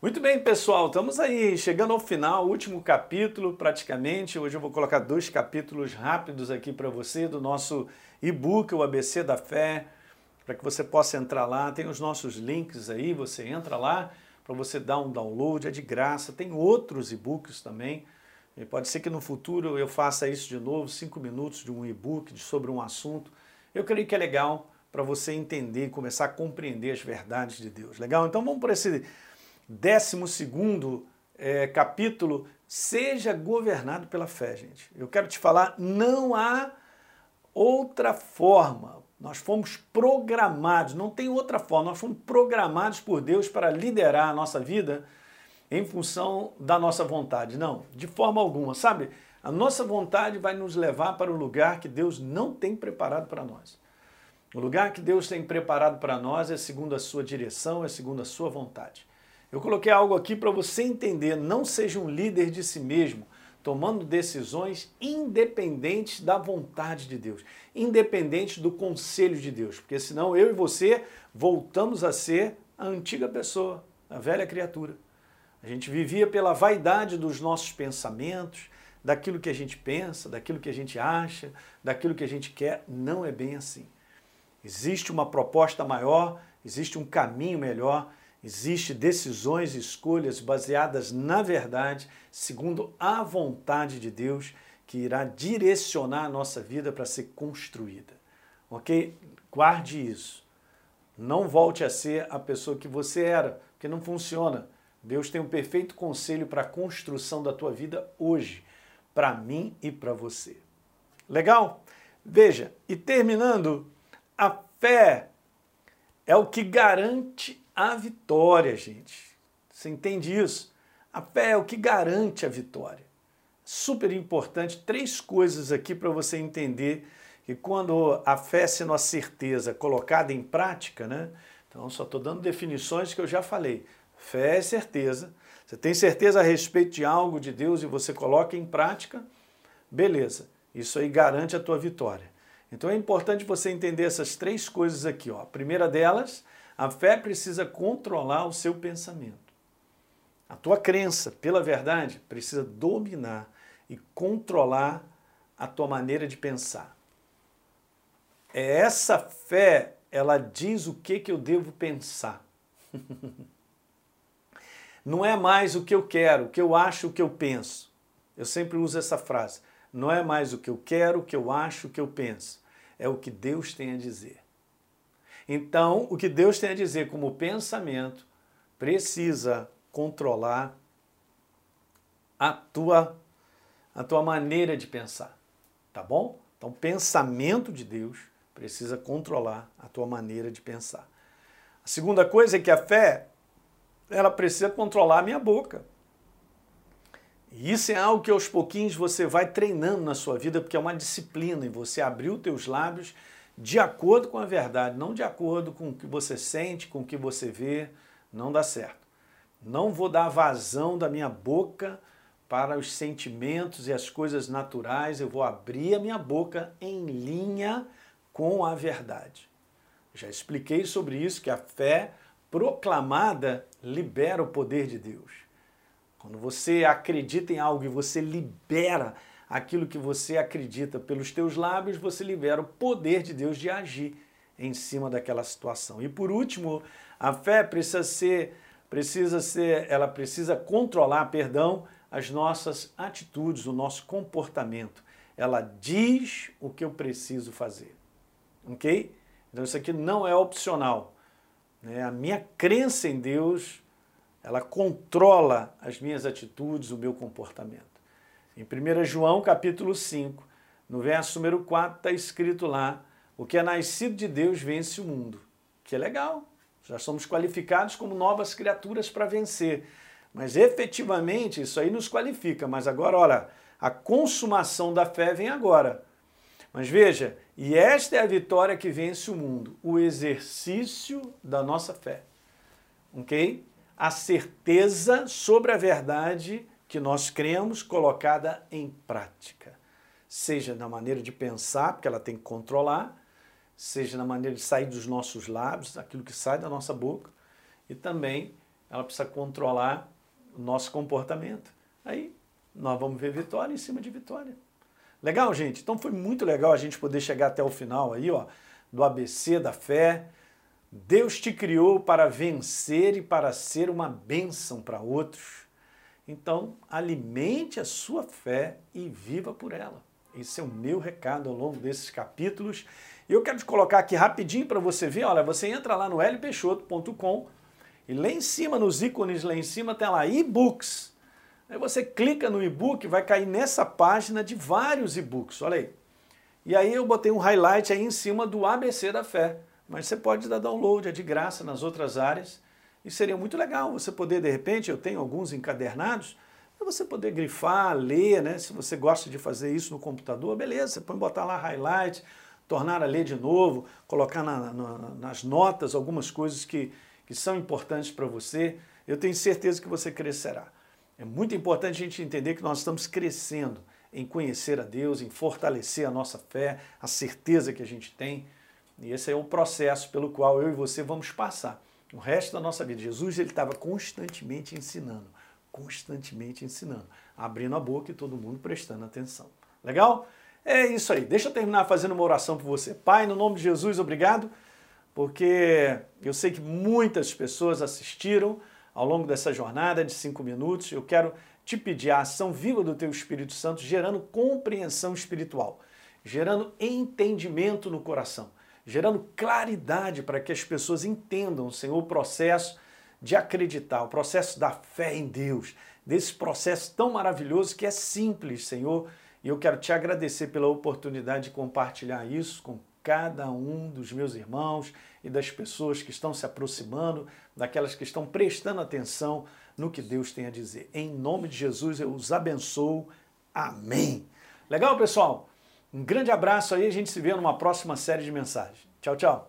Muito bem, pessoal, estamos aí chegando ao final, último capítulo praticamente. Hoje eu vou colocar dois capítulos rápidos aqui para você do nosso e-book, o ABC da Fé, para que você possa entrar lá. Tem os nossos links aí, você entra lá para você dar um download, é de graça. Tem outros e-books também. E pode ser que no futuro eu faça isso de novo, cinco minutos de um e-book sobre um assunto. Eu creio que é legal para você entender e começar a compreender as verdades de Deus. Legal? Então vamos para esse 12 é, capítulo, seja governado pela fé, gente. Eu quero te falar, não há outra forma. Nós fomos programados, não tem outra forma, nós fomos programados por Deus para liderar a nossa vida em função da nossa vontade. Não, de forma alguma, sabe? A nossa vontade vai nos levar para o lugar que Deus não tem preparado para nós. O lugar que Deus tem preparado para nós é segundo a sua direção, é segundo a sua vontade. Eu coloquei algo aqui para você entender. Não seja um líder de si mesmo, tomando decisões independentes da vontade de Deus, independentes do conselho de Deus, porque senão eu e você voltamos a ser a antiga pessoa, a velha criatura. A gente vivia pela vaidade dos nossos pensamentos, daquilo que a gente pensa, daquilo que a gente acha, daquilo que a gente quer. Não é bem assim. Existe uma proposta maior, existe um caminho melhor Existem decisões e escolhas baseadas na verdade, segundo a vontade de Deus, que irá direcionar a nossa vida para ser construída. Ok? Guarde isso. Não volte a ser a pessoa que você era, porque não funciona. Deus tem um perfeito conselho para a construção da tua vida hoje, para mim e para você. Legal? Veja, e terminando, a fé é o que garante a vitória, gente. Você entende isso? A fé é o que garante a vitória. Super importante, três coisas aqui para você entender que quando a fé sendo a certeza colocada em prática, né? Então, só estou dando definições que eu já falei. Fé é certeza. Você tem certeza a respeito de algo de Deus e você coloca em prática, beleza. Isso aí garante a tua vitória. Então é importante você entender essas três coisas aqui. Ó. A primeira delas a fé precisa controlar o seu pensamento. A tua crença pela verdade precisa dominar e controlar a tua maneira de pensar. É essa fé, ela diz o que, que eu devo pensar. Não é mais o que eu quero, o que eu acho, o que eu penso. Eu sempre uso essa frase. Não é mais o que eu quero, o que eu acho, o que eu penso. É o que Deus tem a dizer. Então, o que Deus tem a dizer como pensamento precisa controlar a tua a tua maneira de pensar, tá bom? Então, pensamento de Deus precisa controlar a tua maneira de pensar. A segunda coisa é que a fé ela precisa controlar a minha boca. E isso é algo que aos pouquinhos você vai treinando na sua vida, porque é uma disciplina e você abrir os teus lábios de acordo com a verdade, não de acordo com o que você sente, com o que você vê, não dá certo. Não vou dar vazão da minha boca para os sentimentos e as coisas naturais, eu vou abrir a minha boca em linha com a verdade. Já expliquei sobre isso, que a fé proclamada libera o poder de Deus. Quando você acredita em algo e você libera aquilo que você acredita pelos teus lábios, você libera o poder de Deus de agir em cima daquela situação. E por último, a fé precisa ser precisa ser, ela precisa controlar, perdão, as nossas atitudes, o nosso comportamento. Ela diz o que eu preciso fazer. OK? Então isso aqui não é opcional. Né? A minha crença em Deus, ela controla as minhas atitudes, o meu comportamento. Em 1 João capítulo 5, no verso número 4, está escrito lá: o que é nascido de Deus vence o mundo. Que é legal. Já somos qualificados como novas criaturas para vencer. Mas efetivamente isso aí nos qualifica. Mas agora, olha, a consumação da fé vem agora. Mas veja, e esta é a vitória que vence o mundo, o exercício da nossa fé. Ok? A certeza sobre a verdade que nós cremos colocada em prática. Seja na maneira de pensar, porque ela tem que controlar, seja na maneira de sair dos nossos lábios, aquilo que sai da nossa boca, e também ela precisa controlar o nosso comportamento. Aí nós vamos ver vitória em cima de vitória. Legal, gente? Então foi muito legal a gente poder chegar até o final aí, ó, do ABC da fé. Deus te criou para vencer e para ser uma bênção para outros. Então, alimente a sua fé e viva por ela. Esse é o meu recado ao longo desses capítulos. E eu quero te colocar aqui rapidinho para você ver. Olha, você entra lá no lpeixoto.com e lá em cima, nos ícones lá em cima, tem lá e-books. Aí você clica no e-book, vai cair nessa página de vários e-books, olha aí. E aí eu botei um highlight aí em cima do ABC da fé. Mas você pode dar download, é de graça nas outras áreas. E seria muito legal você poder, de repente, eu tenho alguns encadernados, você poder grifar, ler, né? Se você gosta de fazer isso no computador, beleza, você pode botar lá highlight, tornar a ler de novo, colocar na, na, nas notas algumas coisas que, que são importantes para você. Eu tenho certeza que você crescerá. É muito importante a gente entender que nós estamos crescendo em conhecer a Deus, em fortalecer a nossa fé, a certeza que a gente tem. E esse é o processo pelo qual eu e você vamos passar o resto da nossa vida. Jesus ele estava constantemente ensinando, constantemente ensinando, abrindo a boca e todo mundo prestando atenção. Legal? É isso aí. Deixa eu terminar fazendo uma oração por você. Pai, no nome de Jesus, obrigado, porque eu sei que muitas pessoas assistiram ao longo dessa jornada de cinco minutos. Eu quero te pedir a ação viva do Teu Espírito Santo, gerando compreensão espiritual, gerando entendimento no coração, gerando claridade para que as pessoas entendam, Senhor, o processo de acreditar, o processo da fé em Deus, desse processo tão maravilhoso que é simples, Senhor. E eu quero te agradecer pela oportunidade de compartilhar isso com cada um dos meus irmãos e das pessoas que estão se aproximando, daquelas que estão prestando atenção no que Deus tem a dizer. Em nome de Jesus eu os abençoo. Amém. Legal, pessoal? Um grande abraço aí, a gente se vê numa próxima série de mensagens. Tchau, tchau.